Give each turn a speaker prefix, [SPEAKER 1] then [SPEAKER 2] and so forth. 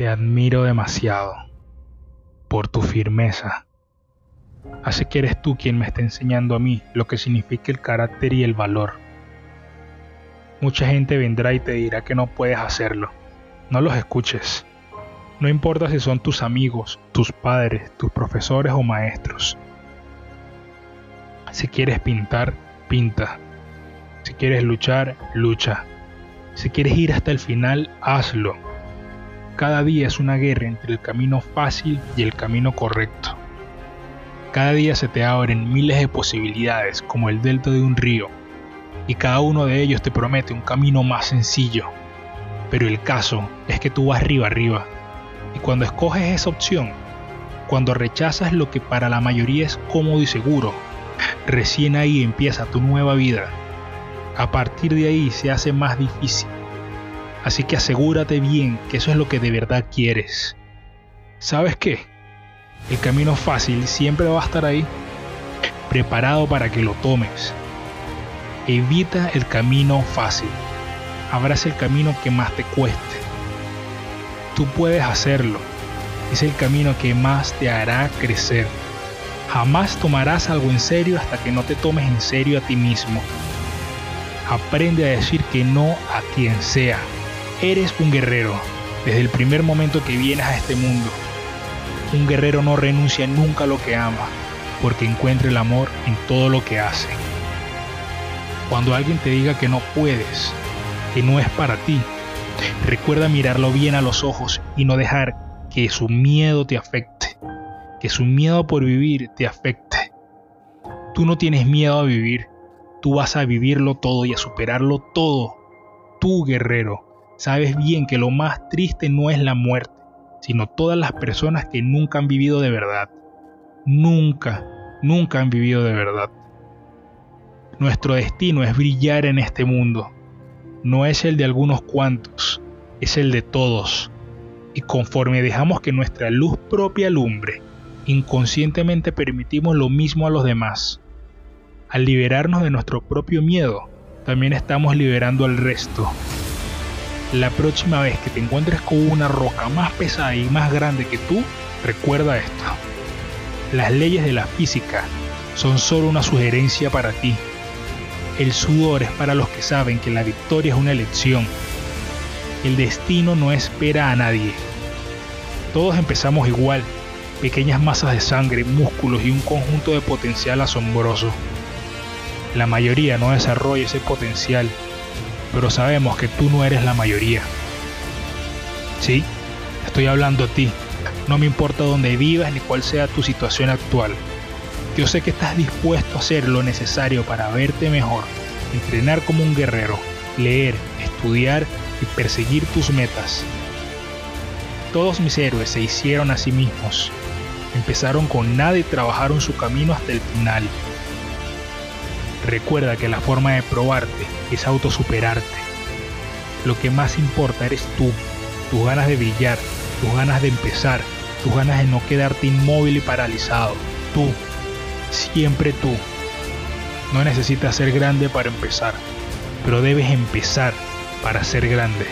[SPEAKER 1] Te admiro demasiado por tu firmeza. Hace que eres tú quien me está enseñando a mí lo que significa el carácter y el valor. Mucha gente vendrá y te dirá que no puedes hacerlo. No los escuches. No importa si son tus amigos, tus padres, tus profesores o maestros. Si quieres pintar, pinta. Si quieres luchar, lucha. Si quieres ir hasta el final, hazlo. Cada día es una guerra entre el camino fácil y el camino correcto. Cada día se te abren miles de posibilidades como el delta de un río, y cada uno de ellos te promete un camino más sencillo. Pero el caso es que tú vas arriba arriba, y cuando escoges esa opción, cuando rechazas lo que para la mayoría es cómodo y seguro, recién ahí empieza tu nueva vida a partir de ahí se hace más difícil. Así que asegúrate bien que eso es lo que de verdad quieres. ¿Sabes qué? El camino fácil siempre va a estar ahí, preparado para que lo tomes. Evita el camino fácil. Abraza el camino que más te cueste. Tú puedes hacerlo. Es el camino que más te hará crecer. Jamás tomarás algo en serio hasta que no te tomes en serio a ti mismo. Aprende a decir que no a quien sea. Eres un guerrero desde el primer momento que vienes a este mundo. Un guerrero no renuncia nunca a lo que ama, porque encuentra el amor en todo lo que hace. Cuando alguien te diga que no puedes, que no es para ti, recuerda mirarlo bien a los ojos y no dejar que su miedo te afecte, que su miedo por vivir te afecte. Tú no tienes miedo a vivir, Tú vas a vivirlo todo y a superarlo todo. Tú, guerrero, sabes bien que lo más triste no es la muerte, sino todas las personas que nunca han vivido de verdad. Nunca, nunca han vivido de verdad. Nuestro destino es brillar en este mundo. No es el de algunos cuantos, es el de todos. Y conforme dejamos que nuestra luz propia alumbre, inconscientemente permitimos lo mismo a los demás. Al liberarnos de nuestro propio miedo, también estamos liberando al resto. La próxima vez que te encuentres con una roca más pesada y más grande que tú, recuerda esto. Las leyes de la física son solo una sugerencia para ti. El sudor es para los que saben que la victoria es una elección. El destino no espera a nadie. Todos empezamos igual, pequeñas masas de sangre, músculos y un conjunto de potencial asombroso. La mayoría no desarrolla ese potencial, pero sabemos que tú no eres la mayoría. Sí, estoy hablando a ti. No me importa dónde vivas ni cuál sea tu situación actual. Yo sé que estás dispuesto a hacer lo necesario para verte mejor, entrenar como un guerrero, leer, estudiar y perseguir tus metas. Todos mis héroes se hicieron a sí mismos. Empezaron con nada y trabajaron su camino hasta el final. Recuerda que la forma de probarte es autosuperarte. Lo que más importa eres tú, tus ganas de brillar, tus ganas de empezar, tus ganas de no quedarte inmóvil y paralizado. Tú, siempre tú. No necesitas ser grande para empezar, pero debes empezar para ser grande.